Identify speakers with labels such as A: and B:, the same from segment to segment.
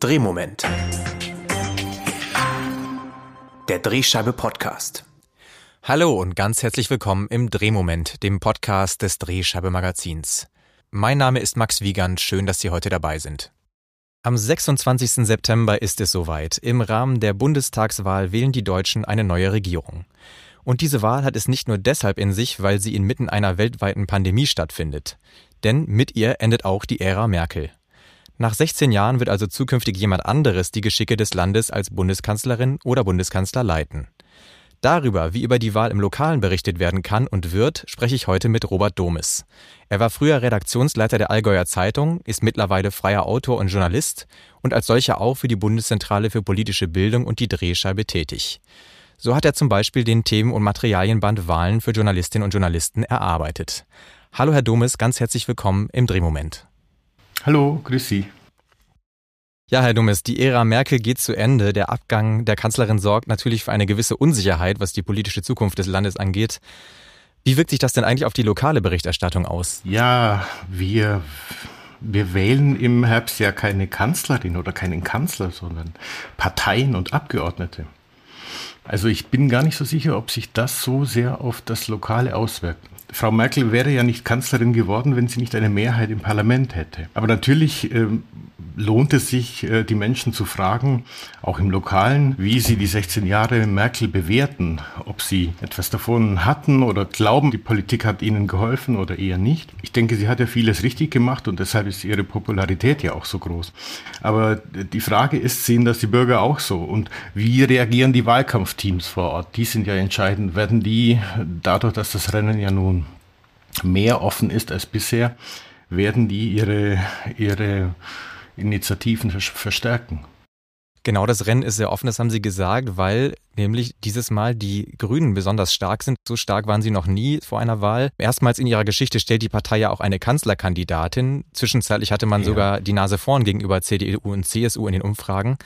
A: Drehmoment. Der Drehscheibe Podcast.
B: Hallo und ganz herzlich willkommen im Drehmoment, dem Podcast des Drehscheibe Magazins. Mein Name ist Max Wiegand, schön, dass Sie heute dabei sind. Am 26. September ist es soweit. Im Rahmen der Bundestagswahl wählen die Deutschen eine neue Regierung. Und diese Wahl hat es nicht nur deshalb in sich, weil sie inmitten einer weltweiten Pandemie stattfindet. Denn mit ihr endet auch die Ära Merkel. Nach 16 Jahren wird also zukünftig jemand anderes die Geschicke des Landes als Bundeskanzlerin oder Bundeskanzler leiten. Darüber, wie über die Wahl im Lokalen berichtet werden kann und wird, spreche ich heute mit Robert Domes. Er war früher Redaktionsleiter der Allgäuer Zeitung, ist mittlerweile freier Autor und Journalist und als solcher auch für die Bundeszentrale für politische Bildung und die Drehscheibe tätig. So hat er zum Beispiel den Themen- und Materialienband Wahlen für Journalistinnen und Journalisten erarbeitet. Hallo Herr Domes, ganz herzlich willkommen im Drehmoment.
C: Hallo, grüß Sie.
B: Ja, Herr Dummes, die Ära Merkel geht zu Ende. Der Abgang der Kanzlerin sorgt natürlich für eine gewisse Unsicherheit, was die politische Zukunft des Landes angeht. Wie wirkt sich das denn eigentlich auf die lokale Berichterstattung aus?
C: Ja, wir, wir wählen im Herbst ja keine Kanzlerin oder keinen Kanzler, sondern Parteien und Abgeordnete. Also ich bin gar nicht so sicher, ob sich das so sehr auf das Lokale auswirkt. Frau Merkel wäre ja nicht Kanzlerin geworden, wenn sie nicht eine Mehrheit im Parlament hätte. Aber natürlich ähm, lohnt es sich, äh, die Menschen zu fragen, auch im Lokalen, wie sie die 16 Jahre Merkel bewerten, ob sie etwas davon hatten oder glauben, die Politik hat ihnen geholfen oder eher nicht. Ich denke, sie hat ja vieles richtig gemacht und deshalb ist ihre Popularität ja auch so groß. Aber die Frage ist, sehen das die Bürger auch so? Und wie reagieren die Wahlkampfteams vor Ort? Die sind ja entscheidend. Werden die dadurch, dass das Rennen ja nun mehr offen ist als bisher, werden die ihre, ihre Initiativen verstärken.
B: Genau, das Rennen ist sehr offen, das haben Sie gesagt, weil nämlich dieses Mal die Grünen besonders stark sind. So stark waren sie noch nie vor einer Wahl. Erstmals in ihrer Geschichte stellt die Partei ja auch eine Kanzlerkandidatin. Zwischenzeitlich hatte man ja. sogar die Nase vorn gegenüber CDU und CSU in den Umfragen.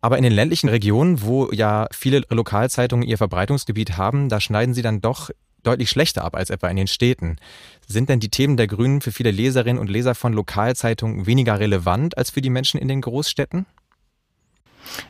B: Aber in den ländlichen Regionen, wo ja viele Lokalzeitungen ihr Verbreitungsgebiet haben, da schneiden sie dann doch deutlich schlechter ab als etwa in den Städten. Sind denn die Themen der Grünen für viele Leserinnen und Leser von Lokalzeitungen weniger relevant als für die Menschen in den Großstädten?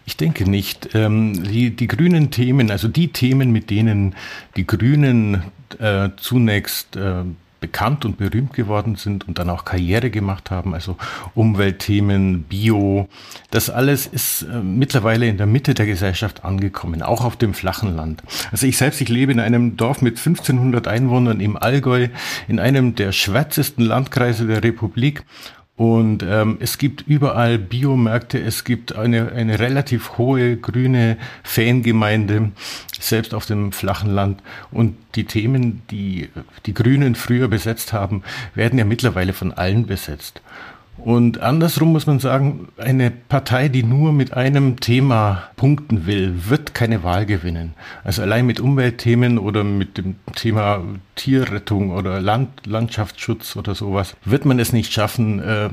C: Ich denke nicht. Ähm, die, die grünen Themen, also die Themen, mit denen die Grünen äh, zunächst äh, bekannt und berühmt geworden sind und dann auch Karriere gemacht haben, also Umweltthemen, Bio, das alles ist äh, mittlerweile in der Mitte der Gesellschaft angekommen, auch auf dem flachen Land. Also ich selbst, ich lebe in einem Dorf mit 1500 Einwohnern im Allgäu, in einem der schwärzesten Landkreise der Republik und ähm, es gibt überall Biomärkte, es gibt eine, eine relativ hohe grüne Fangemeinde, selbst auf dem flachen Land. Und die Themen, die die Grünen früher besetzt haben, werden ja mittlerweile von allen besetzt. Und andersrum muss man sagen, eine Partei, die nur mit einem Thema punkten will, wird keine Wahl gewinnen. Also allein mit Umweltthemen oder mit dem Thema Tierrettung oder Land, Landschaftsschutz oder sowas, wird man es nicht schaffen, äh,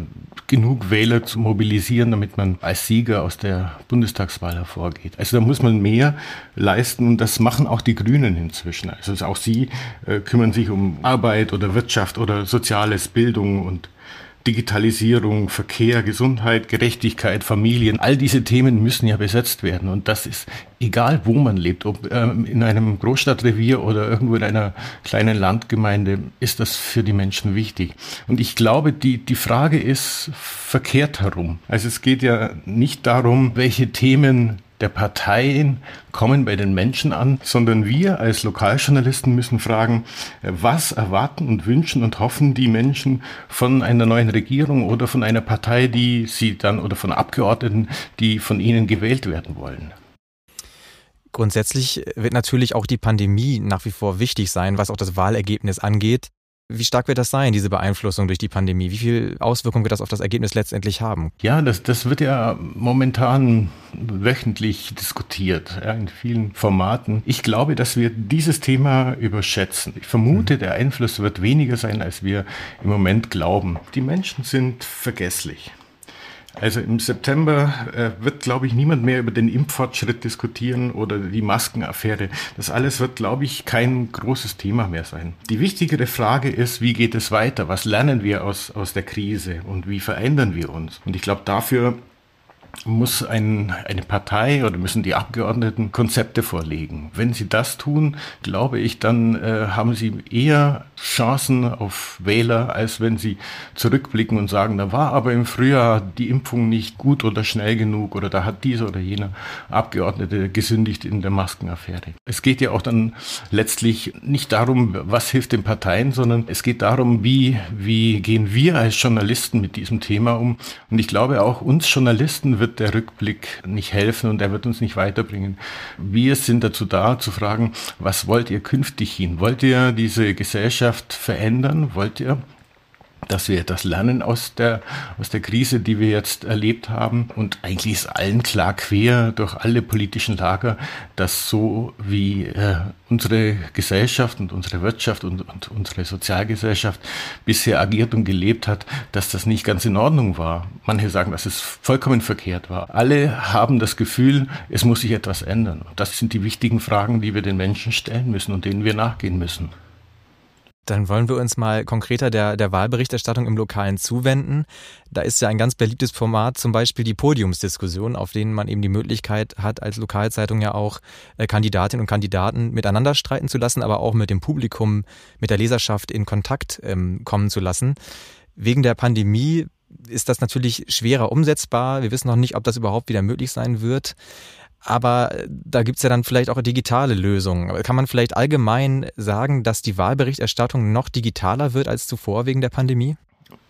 C: genug Wähler zu mobilisieren, damit man als Sieger aus der Bundestagswahl hervorgeht. Also da muss man mehr leisten und das machen auch die Grünen inzwischen. Also auch sie äh, kümmern sich um Arbeit oder Wirtschaft oder Soziales, Bildung und Digitalisierung, Verkehr, Gesundheit, Gerechtigkeit, Familien, all diese Themen müssen ja besetzt werden. Und das ist egal, wo man lebt, ob ähm, in einem Großstadtrevier oder irgendwo in einer kleinen Landgemeinde, ist das für die Menschen wichtig. Und ich glaube, die, die Frage ist verkehrt herum. Also es geht ja nicht darum, welche Themen der Parteien kommen bei den Menschen an, sondern wir als Lokaljournalisten müssen fragen, was erwarten und wünschen und hoffen die Menschen von einer neuen Regierung oder von einer Partei, die sie dann oder von Abgeordneten, die von ihnen gewählt werden wollen.
B: Grundsätzlich wird natürlich auch die Pandemie nach wie vor wichtig sein, was auch das Wahlergebnis angeht. Wie stark wird das sein, diese Beeinflussung durch die Pandemie? Wie viel Auswirkung wird das auf das Ergebnis letztendlich haben?
C: Ja, das, das wird ja momentan wöchentlich diskutiert, ja, in vielen Formaten. Ich glaube, dass wir dieses Thema überschätzen. Ich vermute, mhm. der Einfluss wird weniger sein, als wir im Moment glauben. Die Menschen sind vergesslich. Also im September äh, wird, glaube ich, niemand mehr über den Impffortschritt diskutieren oder die Maskenaffäre. Das alles wird, glaube ich, kein großes Thema mehr sein. Die wichtigere Frage ist, wie geht es weiter? Was lernen wir aus, aus der Krise und wie verändern wir uns? Und ich glaube, dafür muss ein, eine Partei oder müssen die Abgeordneten Konzepte vorlegen. Wenn sie das tun, glaube ich, dann äh, haben sie eher Chancen auf Wähler, als wenn sie zurückblicken und sagen, da war aber im Frühjahr die Impfung nicht gut oder schnell genug oder da hat dieser oder jener Abgeordnete gesündigt in der Maskenaffäre. Es geht ja auch dann letztlich nicht darum, was hilft den Parteien, sondern es geht darum, wie, wie gehen wir als Journalisten mit diesem Thema um. Und ich glaube auch uns Journalisten wird der Rückblick nicht helfen und er wird uns nicht weiterbringen. Wir sind dazu da, zu fragen, was wollt ihr künftig hin? Wollt ihr diese Gesellschaft verändern? Wollt ihr dass wir etwas lernen aus der, aus der Krise, die wir jetzt erlebt haben. Und eigentlich ist allen klar quer durch alle politischen Lager, dass so wie äh, unsere Gesellschaft und unsere Wirtschaft und, und unsere Sozialgesellschaft bisher agiert und gelebt hat, dass das nicht ganz in Ordnung war. Manche sagen, dass es vollkommen verkehrt war. Alle haben das Gefühl, es muss sich etwas ändern. Das sind die wichtigen Fragen, die wir den Menschen stellen müssen und denen wir nachgehen müssen.
B: Dann wollen wir uns mal konkreter der, der Wahlberichterstattung im Lokalen zuwenden. Da ist ja ein ganz beliebtes Format, zum Beispiel die Podiumsdiskussion, auf denen man eben die Möglichkeit hat, als Lokalzeitung ja auch äh, Kandidatinnen und Kandidaten miteinander streiten zu lassen, aber auch mit dem Publikum, mit der Leserschaft in Kontakt ähm, kommen zu lassen. Wegen der Pandemie ist das natürlich schwerer umsetzbar. Wir wissen noch nicht, ob das überhaupt wieder möglich sein wird. Aber äh, da gibt's ja dann vielleicht auch digitale Lösungen. Kann man vielleicht allgemein sagen, dass die Wahlberichterstattung noch digitaler wird als zuvor wegen der Pandemie?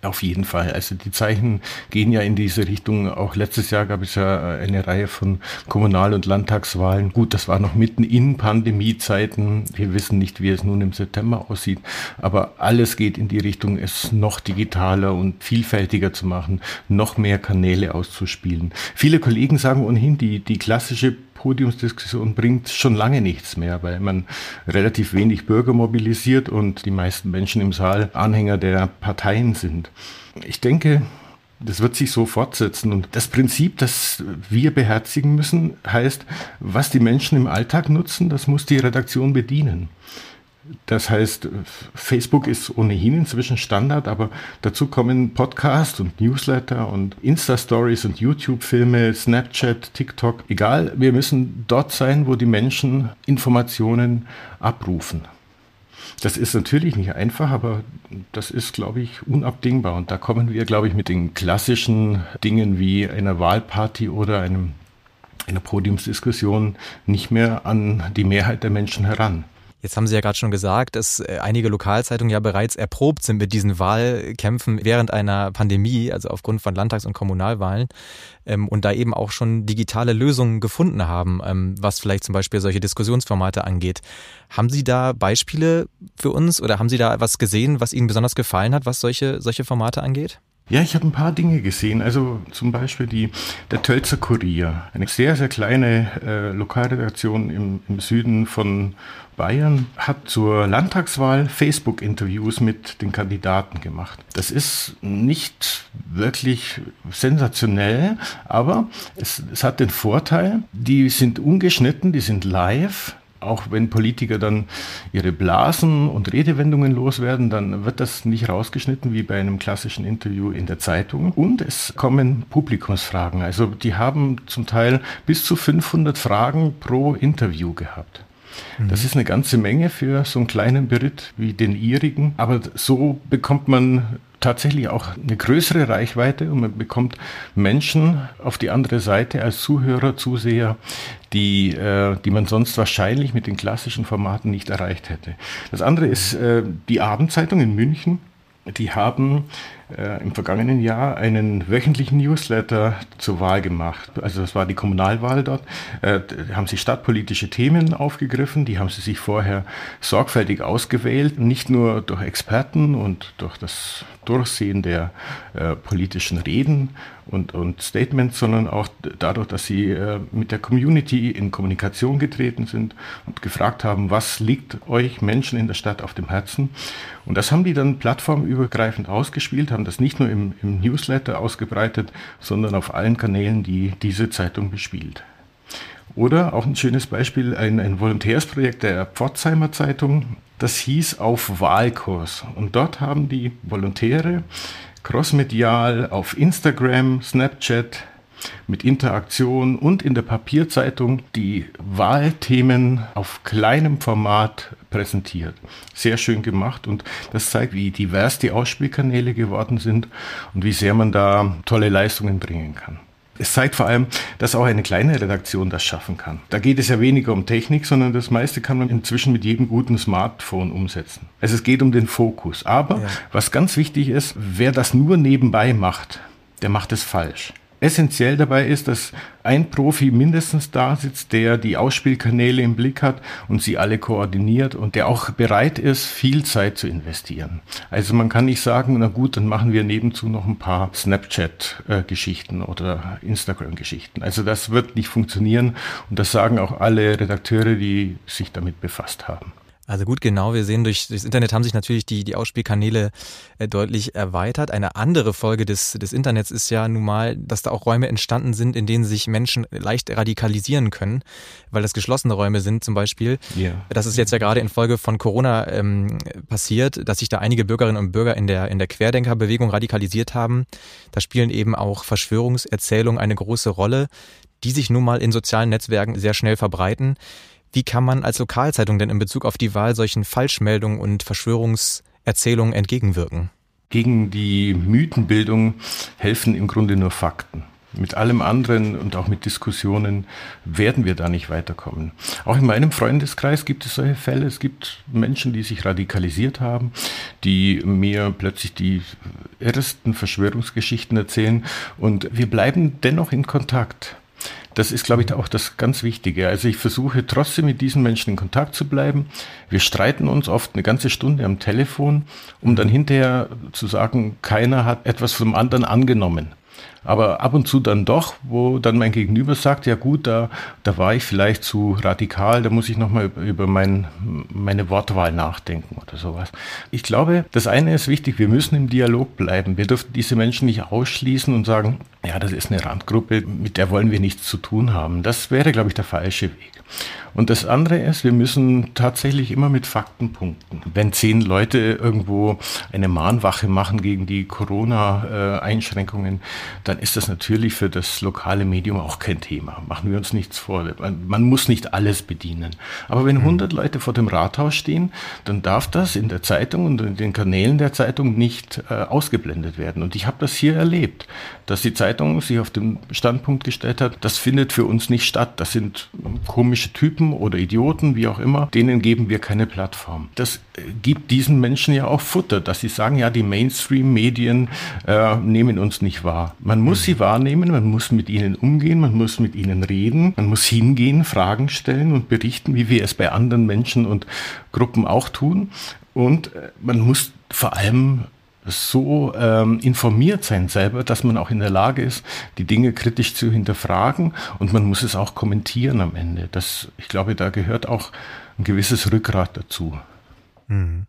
C: Auf jeden Fall. Also die Zeichen gehen ja in diese Richtung. Auch letztes Jahr gab es ja eine Reihe von Kommunal- und Landtagswahlen. Gut, das war noch mitten in Pandemiezeiten. Wir wissen nicht, wie es nun im September aussieht. Aber alles geht in die Richtung, es noch digitaler und vielfältiger zu machen, noch mehr Kanäle auszuspielen. Viele Kollegen sagen ohnehin, die, die klassische Podiumsdiskussion bringt schon lange nichts mehr, weil man relativ wenig Bürger mobilisiert und die meisten Menschen im Saal Anhänger der Parteien sind. Ich denke, das wird sich so fortsetzen. Und das Prinzip, das wir beherzigen müssen, heißt, was die Menschen im Alltag nutzen, das muss die Redaktion bedienen. Das heißt, Facebook ist ohnehin inzwischen Standard, aber dazu kommen Podcasts und Newsletter und Insta-Stories und YouTube-Filme, Snapchat, TikTok. Egal, wir müssen dort sein, wo die Menschen Informationen abrufen. Das ist natürlich nicht einfach, aber das ist, glaube ich, unabdingbar. Und da kommen wir, glaube ich, mit den klassischen Dingen wie einer Wahlparty oder einem, einer Podiumsdiskussion nicht mehr an die Mehrheit der Menschen heran.
B: Jetzt haben Sie ja gerade schon gesagt, dass äh, einige Lokalzeitungen ja bereits erprobt sind mit diesen Wahlkämpfen während einer Pandemie, also aufgrund von Landtags- und Kommunalwahlen, ähm, und da eben auch schon digitale Lösungen gefunden haben, ähm, was vielleicht zum Beispiel solche Diskussionsformate angeht. Haben Sie da Beispiele für uns oder haben Sie da etwas gesehen, was Ihnen besonders gefallen hat, was solche, solche Formate angeht?
C: Ja, ich habe ein paar Dinge gesehen. Also zum Beispiel die, der Tölzer Kurier, eine sehr, sehr kleine äh, Lokalredaktion im, im Süden von Bayern, hat zur Landtagswahl Facebook-Interviews mit den Kandidaten gemacht. Das ist nicht wirklich sensationell, aber es, es hat den Vorteil, die sind ungeschnitten, die sind live auch wenn Politiker dann ihre Blasen und Redewendungen loswerden, dann wird das nicht rausgeschnitten wie bei einem klassischen Interview in der Zeitung. Und es kommen Publikumsfragen. Also die haben zum Teil bis zu 500 Fragen pro Interview gehabt. Das ist eine ganze Menge für so einen kleinen Beritt wie den ihrigen. Aber so bekommt man tatsächlich auch eine größere Reichweite und man bekommt Menschen auf die andere Seite als Zuhörer, Zuseher, die, äh, die man sonst wahrscheinlich mit den klassischen Formaten nicht erreicht hätte. Das andere ist äh, die Abendzeitung in München. Die haben äh, im vergangenen Jahr einen wöchentlichen Newsletter zur Wahl gemacht. Also das war die Kommunalwahl dort. Äh, haben sie stadtpolitische Themen aufgegriffen, die haben sie sich vorher sorgfältig ausgewählt, nicht nur durch Experten und durch das Durchsehen der äh, politischen Reden und, und Statements, sondern auch dadurch, dass sie mit der Community in Kommunikation getreten sind und gefragt haben, was liegt euch Menschen in der Stadt auf dem Herzen. Und das haben die dann plattformübergreifend ausgespielt, haben das nicht nur im, im Newsletter ausgebreitet, sondern auf allen Kanälen, die diese Zeitung bespielt. Oder auch ein schönes Beispiel, ein, ein Volontärsprojekt der Pforzheimer Zeitung. Das hieß auf Wahlkurs. Und dort haben die Volontäre crossmedial auf Instagram, Snapchat, mit Interaktion und in der Papierzeitung die Wahlthemen auf kleinem Format präsentiert. Sehr schön gemacht und das zeigt, wie divers die Ausspielkanäle geworden sind und wie sehr man da tolle Leistungen bringen kann. Es zeigt vor allem, dass auch eine kleine Redaktion das schaffen kann. Da geht es ja weniger um Technik, sondern das meiste kann man inzwischen mit jedem guten Smartphone umsetzen. Also es geht um den Fokus. Aber ja. was ganz wichtig ist, wer das nur nebenbei macht, der macht es falsch. Essentiell dabei ist, dass ein Profi mindestens da sitzt, der die Ausspielkanäle im Blick hat und sie alle koordiniert und der auch bereit ist, viel Zeit zu investieren. Also man kann nicht sagen, na gut, dann machen wir nebenzu noch ein paar Snapchat-Geschichten oder Instagram-Geschichten. Also das wird nicht funktionieren und das sagen auch alle Redakteure, die sich damit befasst haben.
B: Also gut, genau. Wir sehen, durch das Internet haben sich natürlich die, die Ausspielkanäle äh, deutlich erweitert. Eine andere Folge des, des Internets ist ja nun mal, dass da auch Räume entstanden sind, in denen sich Menschen leicht radikalisieren können, weil das geschlossene Räume sind zum Beispiel. Ja. Das ist jetzt ja gerade in Folge von Corona ähm, passiert, dass sich da einige Bürgerinnen und Bürger in der, in der Querdenkerbewegung radikalisiert haben. Da spielen eben auch Verschwörungserzählungen eine große Rolle, die sich nun mal in sozialen Netzwerken sehr schnell verbreiten. Wie kann man als Lokalzeitung denn in Bezug auf die Wahl solchen Falschmeldungen und Verschwörungserzählungen entgegenwirken?
C: Gegen die Mythenbildung helfen im Grunde nur Fakten. Mit allem anderen und auch mit Diskussionen werden wir da nicht weiterkommen. Auch in meinem Freundeskreis gibt es solche Fälle. Es gibt Menschen, die sich radikalisiert haben, die mir plötzlich die irresten Verschwörungsgeschichten erzählen. Und wir bleiben dennoch in Kontakt. Das ist, glaube ich, auch das ganz Wichtige. Also ich versuche trotzdem mit diesen Menschen in Kontakt zu bleiben. Wir streiten uns oft eine ganze Stunde am Telefon, um dann hinterher zu sagen, keiner hat etwas vom anderen angenommen aber ab und zu dann doch, wo dann mein Gegenüber sagt, ja gut, da, da war ich vielleicht zu radikal, da muss ich nochmal über mein, meine Wortwahl nachdenken oder sowas. Ich glaube, das eine ist wichtig, wir müssen im Dialog bleiben. Wir dürfen diese Menschen nicht ausschließen und sagen, ja, das ist eine Randgruppe, mit der wollen wir nichts zu tun haben. Das wäre, glaube ich, der falsche Weg. Und das andere ist, wir müssen tatsächlich immer mit Fakten punkten. Wenn zehn Leute irgendwo eine Mahnwache machen gegen die Corona-Einschränkungen, dann ist das natürlich für das lokale Medium auch kein Thema. Machen wir uns nichts vor. Man, muss nicht alles bedienen. Aber wenn 100 mhm. Leute vor dem Rathaus stehen, dann darf das in der Zeitung und in den Kanälen der Zeitung nicht äh, ausgeblendet werden. Und ich habe das hier erlebt, dass die Zeitung sich auf den Standpunkt gestellt hat, das findet für uns nicht statt. Das sind komische Typen oder Idioten, wie auch immer. Denen geben wir keine Plattform. Das äh, gibt diesen Menschen ja auch Futter, dass sie sagen, ja, die Mainstream-Medien äh, nehmen uns nicht wahr. Man muss sie wahrnehmen, man muss mit ihnen umgehen, man muss mit ihnen reden, man muss hingehen, Fragen stellen und berichten, wie wir es bei anderen Menschen und Gruppen auch tun. Und äh, man muss vor allem so ähm, informiert sein selber, dass man auch in der Lage ist, die Dinge kritisch zu hinterfragen und man muss es auch kommentieren am Ende. Das, ich glaube, da gehört auch ein gewisses Rückgrat dazu. Mhm.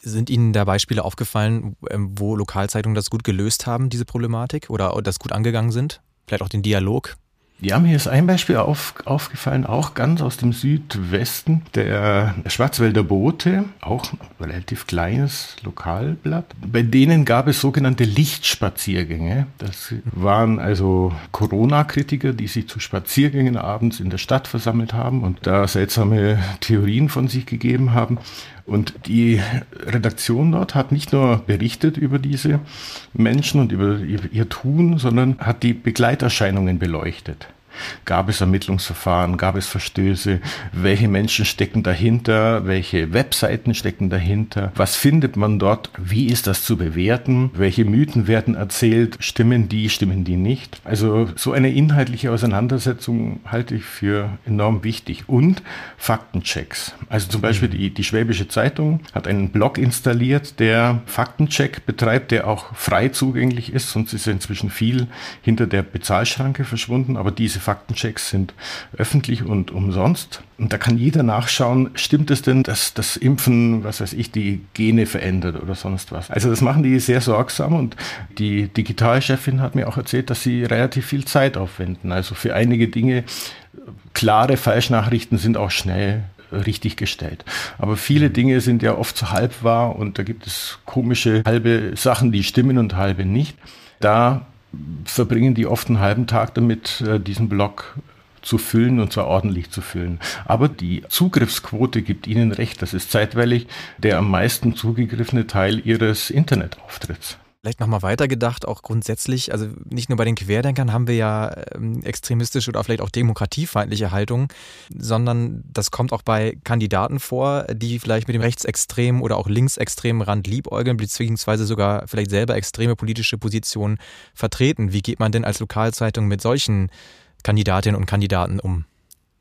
B: Sind Ihnen da Beispiele aufgefallen, ähm, wo Lokalzeitungen das gut gelöst haben, diese Problematik, oder das gut angegangen sind? Vielleicht auch den Dialog?
C: Ja, mir ist ein Beispiel auf, aufgefallen, auch ganz aus dem Südwesten, der Schwarzwälder Bote, auch ein relativ kleines Lokalblatt. Bei denen gab es sogenannte Lichtspaziergänge. Das waren also Corona-Kritiker, die sich zu Spaziergängen abends in der Stadt versammelt haben und da seltsame Theorien von sich gegeben haben. Und die Redaktion dort hat nicht nur berichtet über diese Menschen und über ihr Tun, sondern hat die Begleiterscheinungen beleuchtet. Gab es Ermittlungsverfahren? Gab es Verstöße? Welche Menschen stecken dahinter? Welche Webseiten stecken dahinter? Was findet man dort? Wie ist das zu bewerten? Welche Mythen werden erzählt? Stimmen die, stimmen die nicht? Also so eine inhaltliche Auseinandersetzung halte ich für enorm wichtig. Und Faktenchecks. Also zum Beispiel die, die Schwäbische Zeitung hat einen Blog installiert, der Faktencheck betreibt, der auch frei zugänglich ist. Sonst ist inzwischen viel hinter der Bezahlschranke verschwunden. Aber diese Faktenchecks sind öffentlich und umsonst. Und da kann jeder nachschauen, stimmt es denn, dass das Impfen, was weiß ich, die Gene verändert oder sonst was. Also das machen die sehr sorgsam und die Digitalchefin hat mir auch erzählt, dass sie relativ viel Zeit aufwenden. Also für einige Dinge, klare Falschnachrichten sind auch schnell richtig gestellt. Aber viele Dinge sind ja oft so halb wahr und da gibt es komische halbe Sachen, die stimmen und halbe nicht. Da verbringen die oft einen halben Tag damit, äh, diesen Blog zu füllen und zwar ordentlich zu füllen. Aber die Zugriffsquote gibt Ihnen recht, das ist zeitweilig der am meisten zugegriffene Teil Ihres Internetauftritts.
B: Vielleicht nochmal weitergedacht, auch grundsätzlich, also nicht nur bei den Querdenkern haben wir ja ähm, extremistische oder vielleicht auch demokratiefeindliche Haltungen, sondern das kommt auch bei Kandidaten vor, die vielleicht mit dem rechtsextremen oder auch linksextremen Rand liebäugeln, beziehungsweise sogar vielleicht selber extreme politische Positionen vertreten. Wie geht man denn als Lokalzeitung mit solchen Kandidatinnen und Kandidaten um?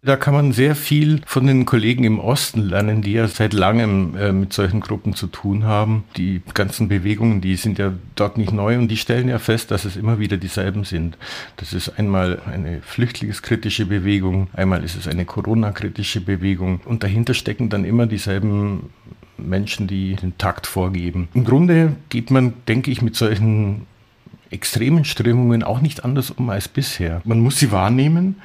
C: Da kann man sehr viel von den Kollegen im Osten lernen, die ja seit langem äh, mit solchen Gruppen zu tun haben. Die ganzen Bewegungen, die sind ja dort nicht neu und die stellen ja fest, dass es immer wieder dieselben sind. Das ist einmal eine flüchtlingskritische Bewegung, einmal ist es eine Corona-kritische Bewegung und dahinter stecken dann immer dieselben Menschen, die den Takt vorgeben. Im Grunde geht man, denke ich, mit solchen extremen Strömungen auch nicht anders um als bisher. Man muss sie wahrnehmen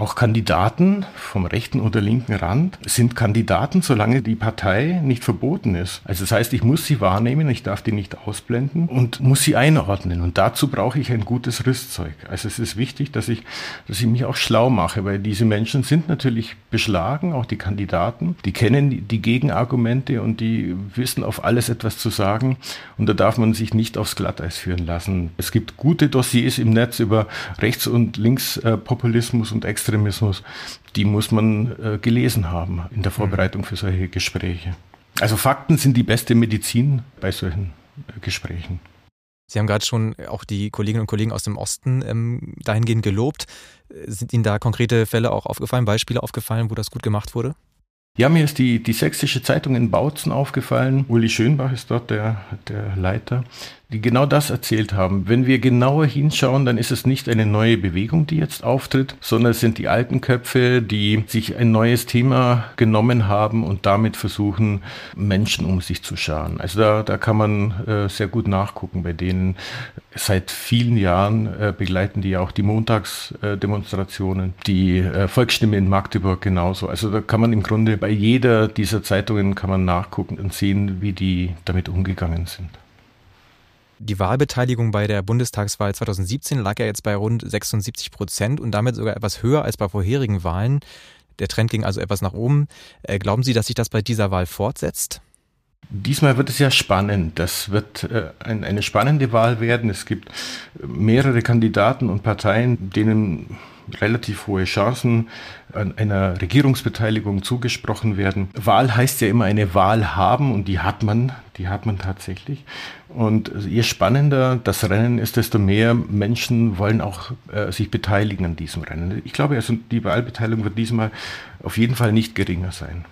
C: auch Kandidaten vom rechten oder linken Rand sind Kandidaten, solange die Partei nicht verboten ist. Also das heißt, ich muss sie wahrnehmen, ich darf die nicht ausblenden und muss sie einordnen. Und dazu brauche ich ein gutes Rüstzeug. Also es ist wichtig, dass ich, dass ich mich auch schlau mache, weil diese Menschen sind natürlich beschlagen, auch die Kandidaten. Die kennen die Gegenargumente und die wissen auf alles etwas zu sagen. Und da darf man sich nicht aufs Glatteis führen lassen. Es gibt gute Dossiers im Netz über Rechts- und Linkspopulismus und Extremismus Extremismus, die muss man äh, gelesen haben in der Vorbereitung für solche Gespräche. Also Fakten sind die beste Medizin bei solchen äh, Gesprächen.
B: Sie haben gerade schon auch die Kolleginnen und Kollegen aus dem Osten ähm, dahingehend gelobt. Sind Ihnen da konkrete Fälle auch aufgefallen, Beispiele aufgefallen, wo das gut gemacht wurde?
C: Ja, mir ist die, die Sächsische Zeitung in Bautzen aufgefallen. Uli Schönbach ist dort der, der Leiter die genau das erzählt haben. Wenn wir genauer hinschauen, dann ist es nicht eine neue Bewegung, die jetzt auftritt, sondern es sind die alten Köpfe, die sich ein neues Thema genommen haben und damit versuchen, Menschen um sich zu scharen. Also da, da kann man äh, sehr gut nachgucken bei denen. Seit vielen Jahren äh, begleiten die auch die Montagsdemonstrationen, äh, die Volksstimme in Magdeburg genauso. Also da kann man im Grunde bei jeder dieser Zeitungen kann man nachgucken und sehen, wie die damit umgegangen sind.
B: Die Wahlbeteiligung bei der Bundestagswahl 2017 lag ja jetzt bei rund 76 Prozent und damit sogar etwas höher als bei vorherigen Wahlen. Der Trend ging also etwas nach oben. Äh, glauben Sie, dass sich das bei dieser Wahl fortsetzt?
C: Diesmal wird es ja spannend. Das wird äh, ein, eine spannende Wahl werden. Es gibt mehrere Kandidaten und Parteien, denen relativ hohe Chancen an einer Regierungsbeteiligung zugesprochen werden. Wahl heißt ja immer eine Wahl haben und die hat man, die hat man tatsächlich. Und je spannender das Rennen ist, desto mehr Menschen wollen auch äh, sich beteiligen an diesem Rennen. Ich glaube, also die Wahlbeteiligung wird diesmal auf jeden Fall nicht geringer sein.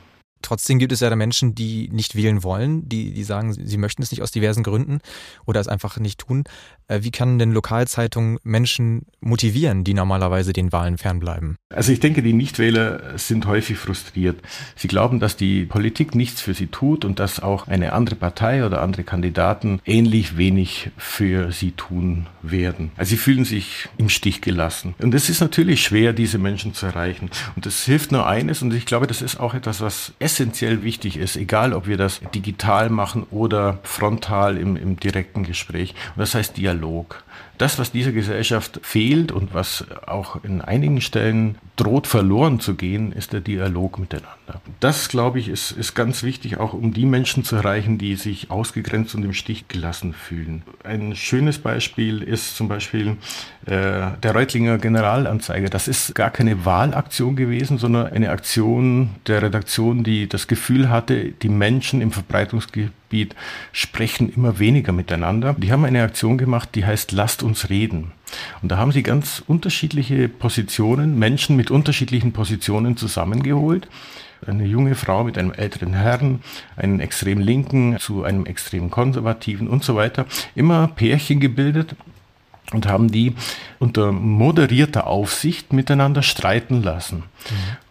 B: Trotzdem gibt es ja da Menschen, die nicht wählen wollen, die, die sagen, sie möchten es nicht aus diversen Gründen oder es einfach nicht tun. Äh, wie kann denn Lokalzeitungen Menschen motivieren, die normalerweise den Wahlen fernbleiben?
C: Also ich denke, die Nichtwähler sind häufig frustriert. Sie glauben, dass die Politik nichts für sie tut und dass auch eine andere Partei oder andere Kandidaten ähnlich wenig für sie tun werden. Also sie fühlen sich im Stich gelassen. Und es ist natürlich schwer, diese Menschen zu erreichen. Und es hilft nur eines und ich glaube, das ist auch etwas, was essentiell wichtig ist, egal ob wir das digital machen oder frontal im, im direkten Gespräch. Und das heißt Dialog. Das, was dieser Gesellschaft fehlt und was auch in einigen Stellen droht verloren zu gehen, ist der Dialog miteinander. Das, glaube ich, ist, ist ganz wichtig, auch um die Menschen zu erreichen, die sich ausgegrenzt und im Stich gelassen fühlen. Ein schönes Beispiel ist zum Beispiel äh, der Reutlinger Generalanzeiger. Das ist gar keine Wahlaktion gewesen, sondern eine Aktion der Redaktion, die das Gefühl hatte, die Menschen im Verbreitungsgebiet sprechen immer weniger miteinander. Die haben eine Aktion gemacht, die heißt Lasst uns reden. Und da haben sie ganz unterschiedliche Positionen, Menschen mit unterschiedlichen Positionen zusammengeholt. Eine junge Frau mit einem älteren Herrn, einen extrem linken zu einem extrem konservativen und so weiter. Immer Pärchen gebildet und haben die unter moderierter Aufsicht miteinander streiten lassen.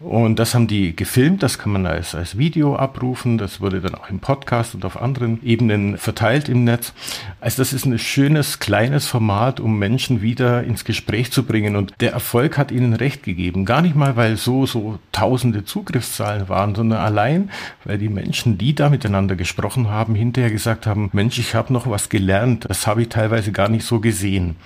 C: Mhm. Und das haben die gefilmt, das kann man als, als Video abrufen, das wurde dann auch im Podcast und auf anderen Ebenen verteilt im Netz. Also das ist ein schönes, kleines Format, um Menschen wieder ins Gespräch zu bringen. Und der Erfolg hat ihnen recht gegeben. Gar nicht mal, weil so, so tausende Zugriffszahlen waren, sondern allein, weil die Menschen, die da miteinander gesprochen haben, hinterher gesagt haben, Mensch, ich habe noch was gelernt, das habe ich teilweise gar nicht so gesehen.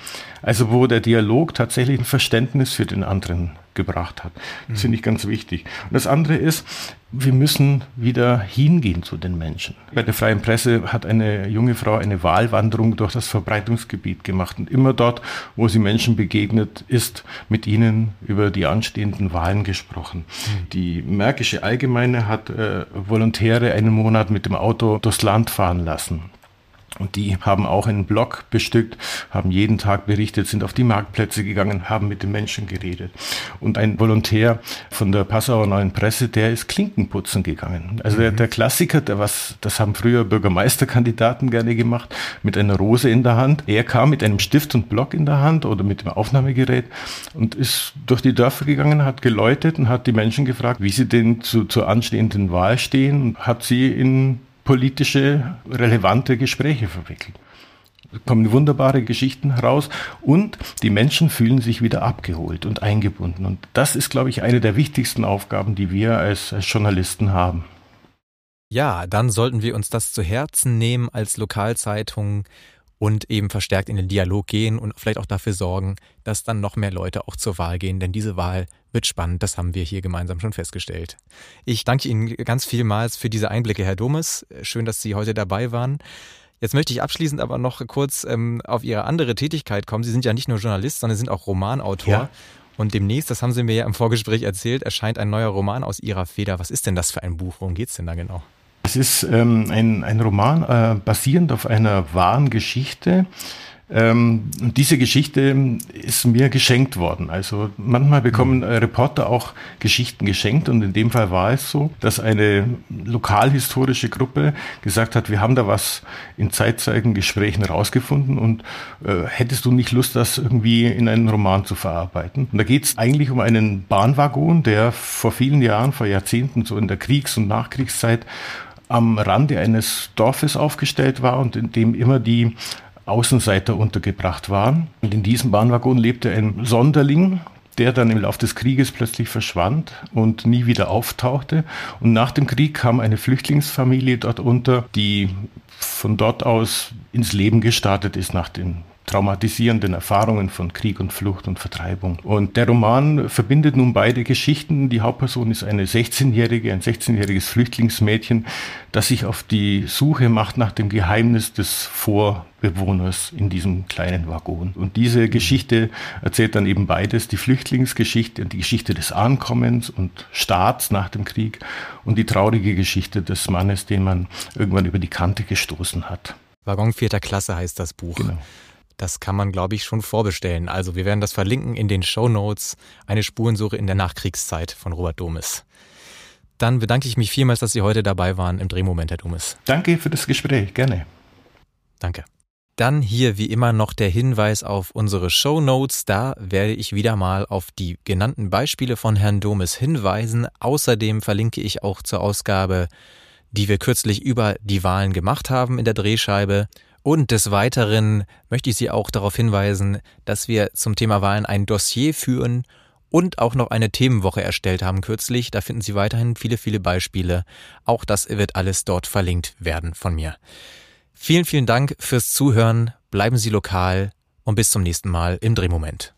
C: Also wo der Dialog tatsächlich ein Verständnis für den anderen gebracht hat. Das mhm. finde ich ganz wichtig. Und das andere ist, wir müssen wieder hingehen zu den Menschen. Bei der Freien Presse hat eine junge Frau eine Wahlwanderung durch das Verbreitungsgebiet gemacht und immer dort, wo sie Menschen begegnet ist, mit ihnen über die anstehenden Wahlen gesprochen. Mhm. Die Märkische Allgemeine hat äh, Volontäre einen Monat mit dem Auto durchs Land fahren lassen. Und die haben auch einen Blog bestückt, haben jeden Tag berichtet, sind auf die Marktplätze gegangen, haben mit den Menschen geredet. Und ein Volontär von der Passauer Neuen Presse, der ist Klinkenputzen gegangen. Also der, mhm. der Klassiker, der was, das haben früher Bürgermeisterkandidaten gerne gemacht, mit einer Rose in der Hand. Er kam mit einem Stift und Block in der Hand oder mit dem Aufnahmegerät und ist durch die Dörfer gegangen, hat geläutet und hat die Menschen gefragt, wie sie denn zu, zur anstehenden Wahl stehen und hat sie in politische, relevante Gespräche verwickelt. Da kommen wunderbare Geschichten heraus und die Menschen fühlen sich wieder abgeholt und eingebunden. Und das ist, glaube ich, eine der wichtigsten Aufgaben, die wir als, als Journalisten haben.
B: Ja, dann sollten wir uns das zu Herzen nehmen als Lokalzeitung und eben verstärkt in den Dialog gehen und vielleicht auch dafür sorgen, dass dann noch mehr Leute auch zur Wahl gehen, denn diese Wahl wird spannend, das haben wir hier gemeinsam schon festgestellt. Ich danke Ihnen ganz vielmals für diese Einblicke, Herr Domes. Schön, dass Sie heute dabei waren. Jetzt möchte ich abschließend aber noch kurz ähm, auf Ihre andere Tätigkeit kommen. Sie sind ja nicht nur Journalist, sondern sind auch Romanautor. Ja. Und demnächst, das haben Sie mir ja im Vorgespräch erzählt, erscheint ein neuer Roman aus Ihrer Feder. Was ist denn das für ein Buch? Worum geht es denn da genau?
C: Es ist ähm, ein, ein Roman äh, basierend auf einer wahren Geschichte. Ähm, diese Geschichte ist mir geschenkt worden. Also manchmal bekommen mhm. Reporter auch Geschichten geschenkt und in dem Fall war es so, dass eine lokalhistorische Gruppe gesagt hat, wir haben da was in Zeitzeugengesprächen rausgefunden und äh, hättest du nicht Lust, das irgendwie in einen Roman zu verarbeiten? Und da geht es eigentlich um einen Bahnwaggon, der vor vielen Jahren, vor Jahrzehnten, so in der Kriegs- und Nachkriegszeit am Rande eines Dorfes aufgestellt war und in dem immer die Außenseiter untergebracht waren. Und in diesem Bahnwaggon lebte ein Sonderling, der dann im Laufe des Krieges plötzlich verschwand und nie wieder auftauchte. Und nach dem Krieg kam eine Flüchtlingsfamilie dort unter, die von dort aus ins Leben gestartet ist nach den traumatisierenden Erfahrungen von Krieg und Flucht und Vertreibung. Und der Roman verbindet nun beide Geschichten. Die Hauptperson ist eine 16-jährige, ein 16-jähriges Flüchtlingsmädchen, das sich auf die Suche macht nach dem Geheimnis des Vorbewohners in diesem kleinen Waggon. Und diese Geschichte erzählt dann eben beides, die Flüchtlingsgeschichte, die Geschichte des Ankommens und Staats nach dem Krieg und die traurige Geschichte des Mannes, den man irgendwann über die Kante gestoßen hat.
B: Waggon vierter Klasse heißt das Buch. Genau. Das kann man, glaube ich, schon vorbestellen. Also wir werden das verlinken in den Show Notes. Eine Spurensuche in der Nachkriegszeit von Robert Domes. Dann bedanke ich mich vielmals, dass Sie heute dabei waren im Drehmoment, Herr Domes.
C: Danke für das Gespräch, gerne.
B: Danke. Dann hier wie immer noch der Hinweis auf unsere Show Notes. Da werde ich wieder mal auf die genannten Beispiele von Herrn Domes hinweisen. Außerdem verlinke ich auch zur Ausgabe, die wir kürzlich über die Wahlen gemacht haben in der Drehscheibe. Und des Weiteren möchte ich Sie auch darauf hinweisen, dass wir zum Thema Wahlen ein Dossier führen und auch noch eine Themenwoche erstellt haben kürzlich. Da finden Sie weiterhin viele, viele Beispiele. Auch das wird alles dort verlinkt werden von mir. Vielen, vielen Dank fürs Zuhören. Bleiben Sie lokal und bis zum nächsten Mal im Drehmoment.